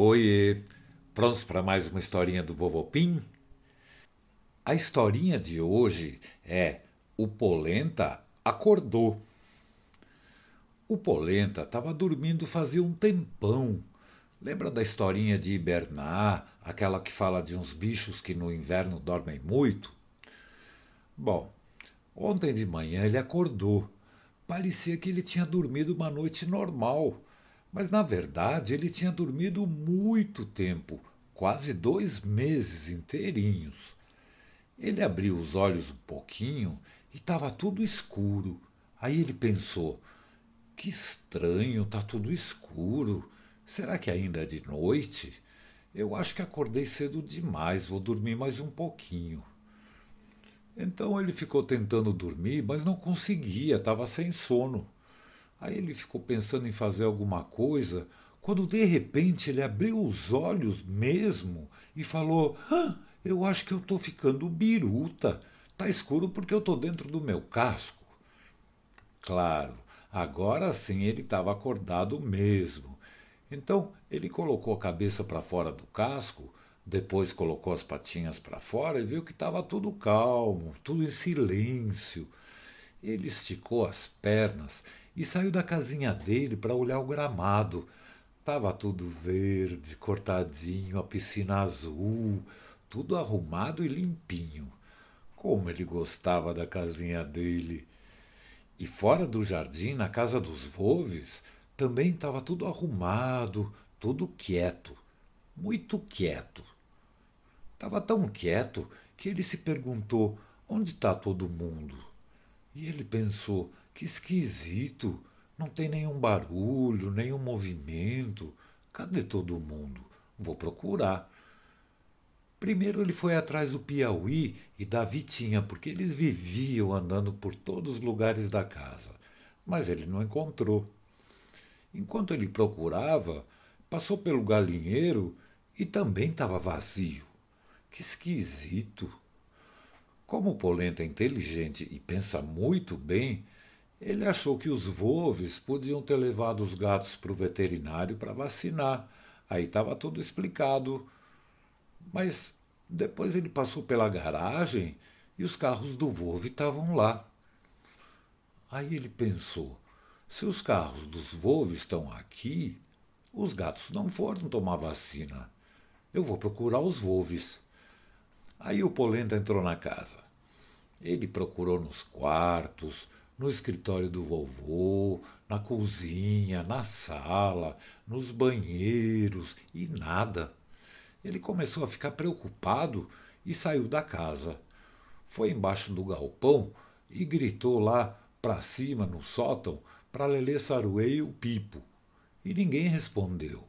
Oiê, prontos para mais uma historinha do Vovô Pim? A historinha de hoje é O Polenta Acordou. O Polenta estava dormindo fazia um tempão. Lembra da historinha de hibernar, aquela que fala de uns bichos que no inverno dormem muito? Bom, ontem de manhã ele acordou. Parecia que ele tinha dormido uma noite normal mas na verdade ele tinha dormido muito tempo, quase dois meses inteirinhos. Ele abriu os olhos um pouquinho e estava tudo escuro. Aí ele pensou: que estranho, está tudo escuro. Será que ainda é de noite? Eu acho que acordei cedo demais, vou dormir mais um pouquinho. Então ele ficou tentando dormir, mas não conseguia, estava sem sono. Aí ele ficou pensando em fazer alguma coisa, quando de repente ele abriu os olhos mesmo e falou: ah, Eu acho que eu estou ficando biruta. Tá escuro porque eu estou dentro do meu casco. Claro, agora sim ele estava acordado mesmo. Então ele colocou a cabeça para fora do casco, depois colocou as patinhas para fora e viu que estava tudo calmo, tudo em silêncio. Ele esticou as pernas e saiu da casinha dele para olhar o gramado. Tava tudo verde, cortadinho, a piscina azul, tudo arrumado e limpinho. Como ele gostava da casinha dele. E fora do jardim, na casa dos Volves, também estava tudo arrumado, tudo quieto, muito quieto. Estava tão quieto que ele se perguntou: onde está todo mundo? E ele pensou: que esquisito! Não tem nenhum barulho, nenhum movimento. Cadê todo mundo? Vou procurar. Primeiro ele foi atrás do Piauí e da Vitinha, porque eles viviam andando por todos os lugares da casa. Mas ele não encontrou. Enquanto ele procurava, passou pelo galinheiro e também estava vazio. Que esquisito! Como o Polenta é inteligente e pensa muito bem, ele achou que os Volves podiam ter levado os gatos para o veterinário para vacinar. Aí estava tudo explicado. Mas depois ele passou pela garagem e os carros do Volve estavam lá. Aí ele pensou: se os carros dos Volve estão aqui, os gatos não foram tomar vacina. Eu vou procurar os Volves. Aí o Polenta entrou na casa. Ele procurou nos quartos, no escritório do vovô, na cozinha, na sala, nos banheiros e nada. Ele começou a ficar preocupado e saiu da casa. Foi embaixo do galpão e gritou lá para cima no sótão para Lelê Saruê e o Pipo. E ninguém respondeu.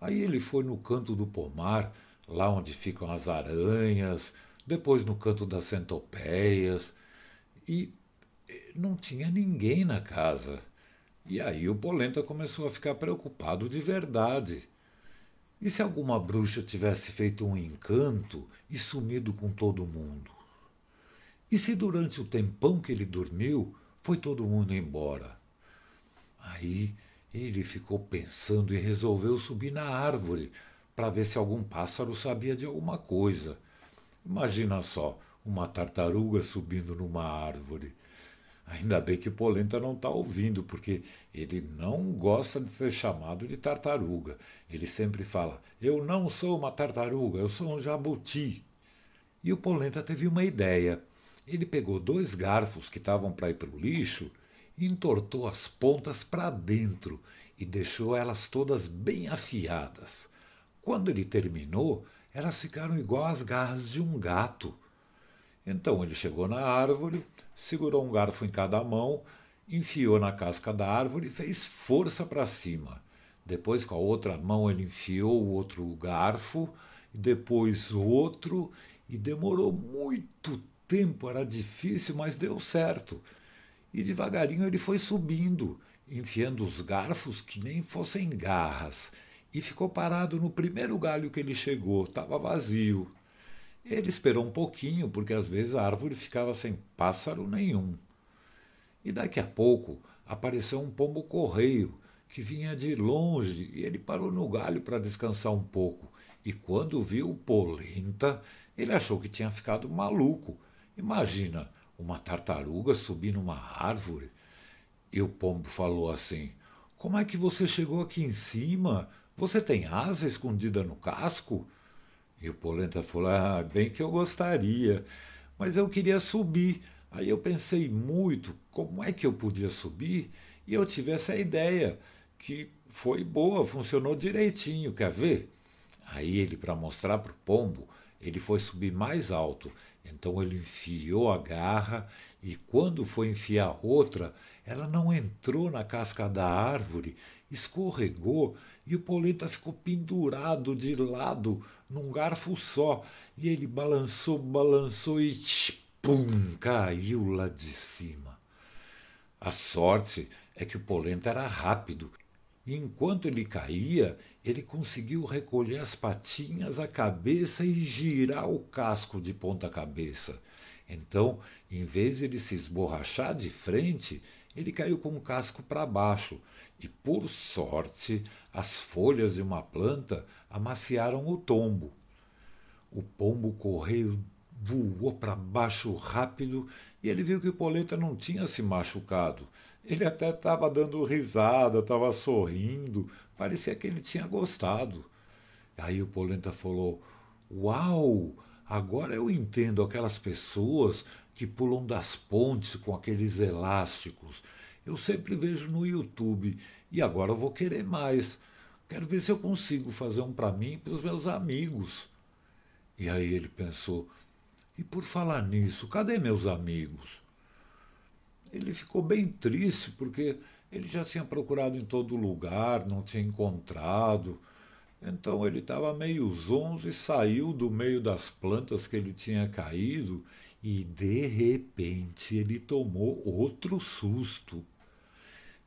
Aí ele foi no canto do pomar, lá onde ficam as aranhas, depois no canto das centopeias, e não tinha ninguém na casa. E aí o Polenta começou a ficar preocupado de verdade. E se alguma bruxa tivesse feito um encanto e sumido com todo mundo? E se durante o tempão que ele dormiu foi todo mundo embora? Aí ele ficou pensando e resolveu subir na árvore para ver se algum pássaro sabia de alguma coisa. Imagina só, uma tartaruga subindo numa árvore. Ainda bem que o Polenta não está ouvindo, porque ele não gosta de ser chamado de tartaruga. Ele sempre fala: Eu não sou uma tartaruga, eu sou um jabuti. E o Polenta teve uma ideia. Ele pegou dois garfos que estavam para ir para o lixo e entortou as pontas para dentro e deixou elas todas bem afiadas. Quando ele terminou, elas ficaram igual às garras de um gato. Então ele chegou na árvore, segurou um garfo em cada mão, enfiou na casca da árvore e fez força para cima. Depois, com a outra mão, ele enfiou o outro garfo, depois outro, e demorou muito tempo, era difícil, mas deu certo. E devagarinho ele foi subindo, enfiando os garfos que nem fossem garras, e ficou parado no primeiro galho que ele chegou, estava vazio. Ele esperou um pouquinho, porque às vezes a árvore ficava sem pássaro nenhum. E daqui a pouco apareceu um pombo-correio que vinha de longe e ele parou no galho para descansar um pouco. E quando viu o polenta, ele achou que tinha ficado maluco. Imagina uma tartaruga subir numa árvore. E o pombo falou assim: Como é que você chegou aqui em cima? Você tem asa escondida no casco? E o polenta falou: Ah, bem que eu gostaria, mas eu queria subir. Aí eu pensei muito como é que eu podia subir e eu tive essa ideia que foi boa, funcionou direitinho, quer ver? Aí ele, para mostrar para o pombo, ele foi subir mais alto. Então ele enfiou a garra e quando foi enfiar outra, ela não entrou na casca da árvore, escorregou e o polenta ficou pendurado de lado num garfo só. E ele balançou, balançou e pum, caiu lá de cima. A sorte é que o polenta era rápido e enquanto ele caía, ele conseguiu recolher as patinhas, a cabeça e girar o casco de ponta cabeça. Então, em vez de ele se esborrachar de frente, ele caiu com o casco para baixo e, por sorte, as folhas de uma planta amaciaram o tombo. O pombo correu, voou para baixo rápido e ele viu que o Polenta não tinha se machucado. Ele até estava dando risada, estava sorrindo, parecia que ele tinha gostado. Aí o Polenta falou: Uau! Agora eu entendo aquelas pessoas que pulam das pontes com aqueles elásticos. Eu sempre vejo no YouTube e agora vou querer mais. Quero ver se eu consigo fazer um para mim e para os meus amigos. E aí ele pensou: e por falar nisso, cadê meus amigos? ele ficou bem triste porque ele já tinha procurado em todo lugar, não tinha encontrado. Então ele estava meio zonzo e saiu do meio das plantas que ele tinha caído e de repente ele tomou outro susto.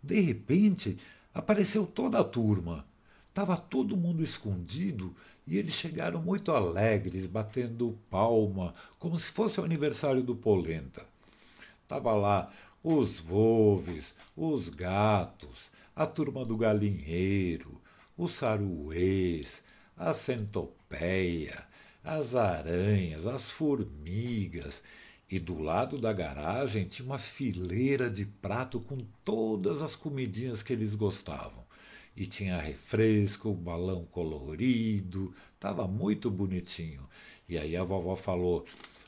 De repente apareceu toda a turma. Estava todo mundo escondido e eles chegaram muito alegres, batendo palma, como se fosse o aniversário do Polenta. Estava lá os volves, os gatos, a turma do galinheiro, os saruês, a centopeia, as aranhas, as formigas, e do lado da garagem tinha uma fileira de prato com todas as comidinhas que eles gostavam. E tinha refresco, balão colorido, estava muito bonitinho. E aí a vovó falou: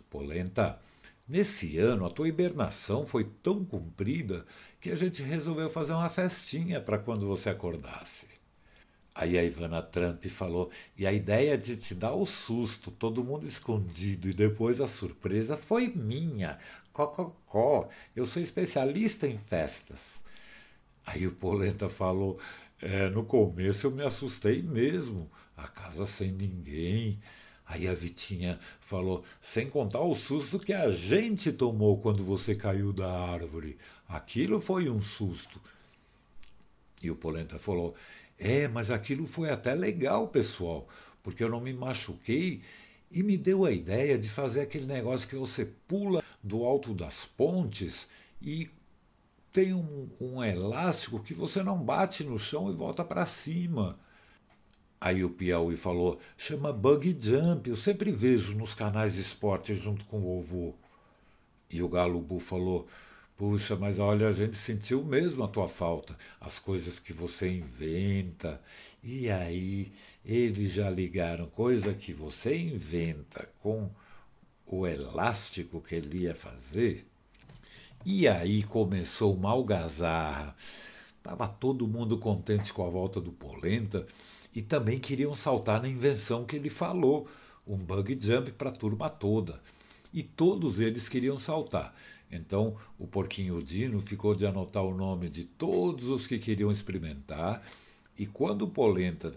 Polenta, Nesse ano, a tua hibernação foi tão comprida que a gente resolveu fazer uma festinha para quando você acordasse. Aí a Ivana Trump falou: e a ideia de te dar o susto, todo mundo escondido, e depois a surpresa foi minha. Cococó, eu sou especialista em festas. Aí o Polenta falou: é, no começo eu me assustei mesmo, a casa sem ninguém. Aí a Vitinha falou: sem contar o susto que a gente tomou quando você caiu da árvore. Aquilo foi um susto. E o Polenta falou: é, mas aquilo foi até legal, pessoal, porque eu não me machuquei e me deu a ideia de fazer aquele negócio que você pula do alto das pontes e tem um, um elástico que você não bate no chão e volta para cima. Aí o Piauí falou: chama bug jump, eu sempre vejo nos canais de esporte junto com o vovô. E o Galo falou: Puxa, mas olha, a gente sentiu mesmo a tua falta, as coisas que você inventa. E aí eles já ligaram coisa que você inventa com o elástico que ele ia fazer. E aí começou uma algazarra. Tava todo mundo contente com a volta do Polenta e também queriam saltar na invenção que ele falou, um bug jump para a turma toda. E todos eles queriam saltar. Então o porquinho Dino ficou de anotar o nome de todos os que queriam experimentar, e quando o Polenta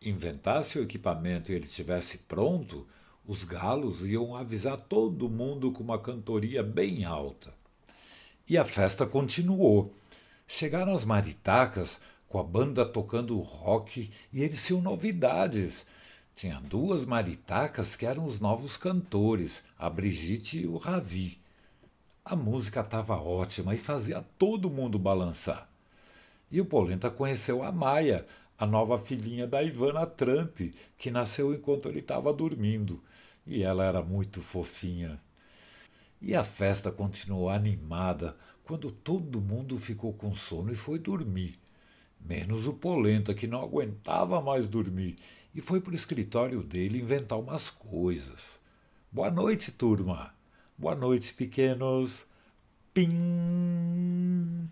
inventasse o equipamento e ele estivesse pronto, os galos iam avisar todo mundo com uma cantoria bem alta. E a festa continuou. Chegaram as maritacas com a banda tocando rock e eles tinham novidades. Tinha duas maritacas que eram os novos cantores, a Brigitte e o Ravi. A música estava ótima e fazia todo mundo balançar. E o Polenta conheceu a Maia, a nova filhinha da Ivana Trump, que nasceu enquanto ele estava dormindo. E ela era muito fofinha. E a festa continuou animada quando todo mundo ficou com sono e foi dormir. Menos o Polenta, que não aguentava mais dormir e foi para o escritório dele inventar umas coisas. Boa noite, turma. Boa noite, pequenos. Pim!